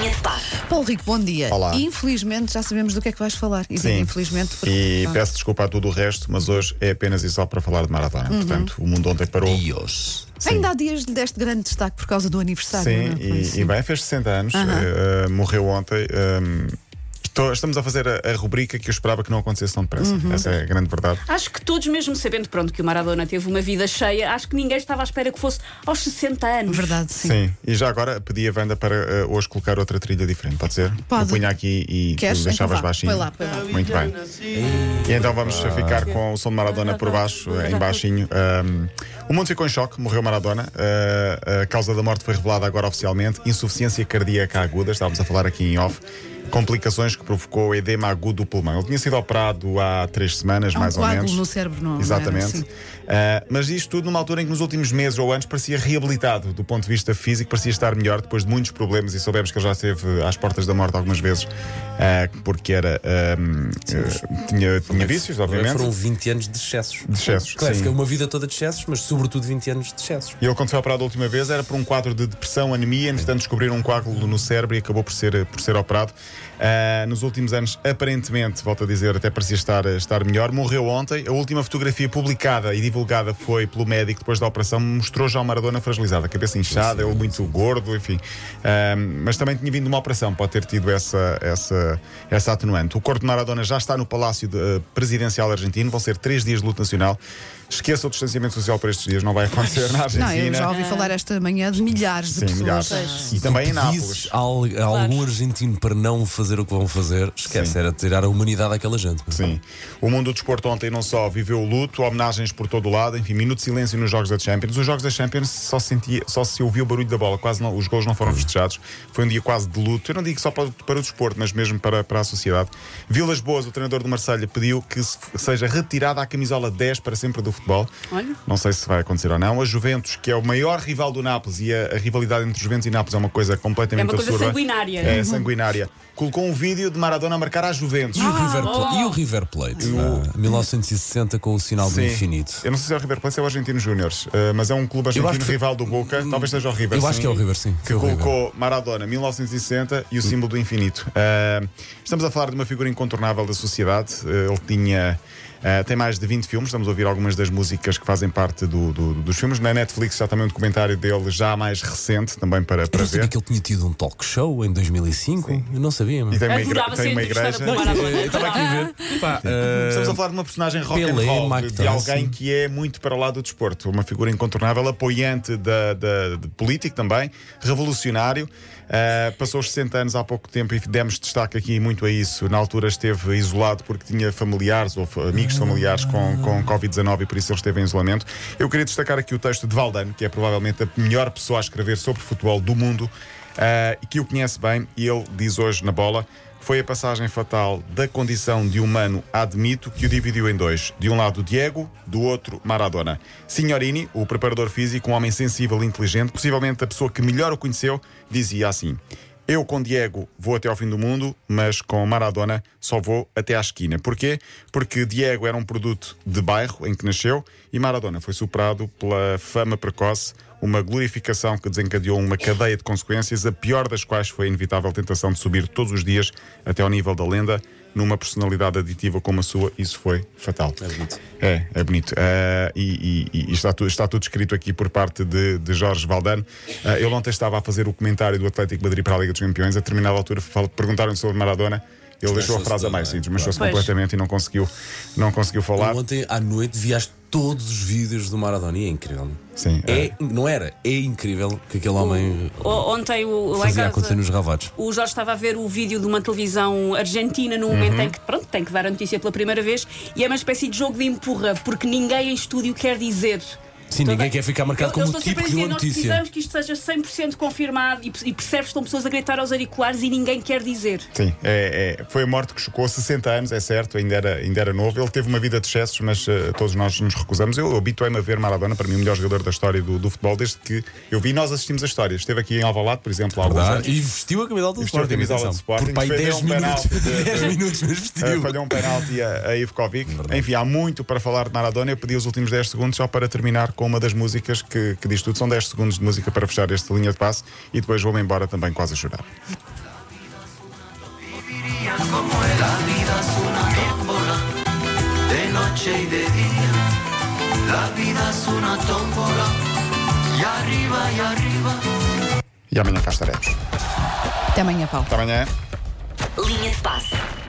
Linha de passe. Paulo Rico, bom dia. Olá. Infelizmente já sabemos do que é que vais falar. E Sim. infelizmente porque. E Ah, peço desculpa a tudo o resto, mas hoje é apenas e só para falar de maratona. Portanto, o mundo ontem parou. Dios. Sim. Ainda há dias lhe deste grande destaque por causa do aniversário. Sim, é? Foi e, assim. e bem, fez 60 anos, eh, eh, morreu ontem. ehm, estou- estamos a fazer a, a rubrica que eu esperava que não acontecesse tão depressa. Uhum. Essa é a grande verdade. Acho que todos, mesmo sabendo pronto, que o Maradona teve uma vida cheia, acho que ninguém estava à espera que fosse aos 60 anos. Verdade, sim. Sim. e já agora pedi a Wanda para eh, hoje colocar outra trilha diferente, pode ser? Pode. Eu punha aqui e Queres? tu deixavas Então baixinho. Põe lá, põe lá. Muito bem. E então vamos ficar com o som de Maradona por baixo, em baixinho. Um, o mundo ficou em choque, morreu Maradona. Uh, a causa da morte foi revelada agora oficialmente: insuficiência cardíaca aguda, estávamos a falar aqui em off. Complicações que provocou edema agudo do pulmão. Ele tinha sido operado há três semanas, Há um mais ou menos. no cérebro, não- não era? Exatamente. Sim. Uh, mas isto tudo numa altura em que nos últimos meses ou anos parecia reabilitado do ponto de vista físico, parecia estar melhor depois de muitos problemas e soubemos que ele já esteve às portas da morte algumas vezes, uh, porque era um, uh, tinha, tinha vícios, obviamente. Foram 20 anos de excessos. De excessos, Claro, sim. fica uma vida toda de excessos, mas sobretudo 20 anos de excessos. E ele, quando foi operado a última vez, era por um quadro de depressão, anemia. Entretanto, descobriram um coágulo no cérebro e acabou por ser, por ser operado. Ah, nos últimos anos, aparentemente, volto a dizer, até parecia estar, estar melhor. Morreu ontem. A última fotografia publicada e divulgada foi pelo médico depois da operação. Mostrou já o Maradona fragilizado, a cabeça inchada, ele muito gordo, enfim. Ah, mas também tinha vindo uma operação, pode ter tido essa, essa, essa atenuante. O corpo de Maradona já está no Palácio de- eh, Presidencial Argentino. Vão ser três dias de luto nacional. Esqueça o distanciamento social para estes dias, não vai acontecer na Argentina. Não, eu já ouvi falar esta manhã de milhares de Sim, pessoas. milhares. E também em Nápoles. Dizes a, al- a algum argentino para não fazer o que vão fazer, esquece, Sim. era tirar a humanidade àquela gente. Sim. O mundo do desporto ontem não só viveu o luto, homenagens por todo o lado, enfim, minuto de silêncio nos Jogos da Champions. Os Jogos da Champions só, se sentia, só se ouviu o barulho da bola, quase não, os gols não foram festejados. Foi um dia quase de luto. Eu não digo só para, o- para o desporto, mas mesmo para, para a sociedade. Vilas Boas, o treinador do Marselha, pediu que se- seja retirada a camisola 10 para sempre do futebol. Olha. Não sei se vai acontecer ou não. A Juventus, que é o maior rival do Nápoles, e a, a rivalidade entre Juventus e Nápoles é uma coisa completamente É uma coisa absurda. sanguinária. É sanguinária. Colocou um vídeo de Maradona a marcar à Juventus. E o, River Pla- e o River Plate? ah, 1960 com o sinal do Sim. infinito. Eu não sei se é o River Plate ou é o Argentino Júniores, eh, mas é um clube acho argentino que- rival do Boca. Talvez seja o River. Eu acho sim, que é o River, sim. Que Foi o River. colocou Maradona 1960 e o símbolo do infinito. Eh, estamos a falar de uma figura incontornável da sociedade. Eh, ele tinha. Eh, tem mais de 20 filmes, estamos a ouvir algumas das músicas que fazem parte do- do- dos filmes. Na Netflix já também um documentário dele, já mais recente, também para, Eu para sabia ver. que ele tinha tido um talk show em 2005. Eu não sabia, mas. E tem uma, igre- tem uma igreja. Eu estava aqui a ver. Pá, ah, Estamos a falar de uma personagem rock Pelé, and roll, Mike de, de alguém que é muito para o lado do desporto, uma figura incontornável, apoiante da, da- de político também, revolucionário. Ah, passou os 60 anos há pouco tempo e demos destaque aqui muito a isso. Na altura esteve isolado porque tinha familiares ou fa- amigos familiares com, com Covid-19 e por isso ele esteve em isolamento. Eu queria destacar aqui o texto de Valdano, que é provavelmente a melhor pessoa a escrever sobre futebol do mundo e que o conhece bem. E ele diz hoje na bola foi a passagem fatal da condição de humano admito que o dividiu em dois. De um lado Diego, do outro Maradona. Signorini, o preparador físico, um homem sensível e inteligente, possivelmente a pessoa que melhor o conheceu, dizia assim: Eu com Diego vou até ao fim do mundo, mas com Maradona só vou até à esquina. Porquê? Porque Diego era um produto de bairro em que nasceu e Maradona foi superado pela fama precoce uma glorificação que desencadeou uma cadeia de consequências, a pior das quais foi a inevitável tentação de subir todos os dias até ao nível da lenda, numa personalidade aditiva como a sua, isso foi fatal. É bonito. É, é bonito. Ah, e e- e está, tudo, está tudo escrito aqui por parte de, de Jorge Valdano. Ah, ele ontem estava a fazer o comentário do Atlético Madrid para a Liga dos Campeões. A determinada altura perguntaram sobre Maradona. Ele deixou a frase a mais, é? sim, desmanchou-se Pois. completamente e não conseguiu, não conseguiu falar. Eu ontem à noite viaste todos os vídeos do Maradona e é incrível. não? Sim, É, não era? É incrível que aquele homem O- Ontem o, fazia acontecer nos ravados. o Jorge estava a ver o vídeo de uma televisão argentina no momento Uhum. em que pronto, tem que dar a notícia pela primeira vez e é uma espécie de jogo de empurra, porque ninguém em estúdio quer dizer. Sim, ninguém quer ficar marcado Eu- como eu tipo sempre que a deu dizer, a nós notícia. precisamos que isto seja 100% confirmado e, e percebes que estão pessoas a gritar aos auriculares e ninguém quer dizer. Sim, é, é- foi a morte que chocou 60 anos, é certo, ainda era, ainda era novo. Ele teve uma vida de excessos, mas eh, todos nós nos recusamos. Eu habituei-me a ver Maradona, para mim, o melhor jogador da história do, do futebol, desde que eu vi. Nós assistimos a história. Esteve aqui em Alvalade, por exemplo, há alguns anos. E vestiu a camisola do E vestiu a Sporting. camisola do Sporting, Por pai defendeu 10 um minutos. penalti de- 10 minutos, mas Uh, vestiu. falhou um penalti a, a Ivkovic. Enfim, há muito para falar de Maradona. Eu pedi os últimos 10 segundos só para terminar com uma das músicas que, que diz tudo. São 10 segundos de música para fechar esta linha de passe e depois vou-me embora também quase a chorar. E amanhã cá estaremos. Até amanhã, Paulo. Até amanhã. Linha de passe.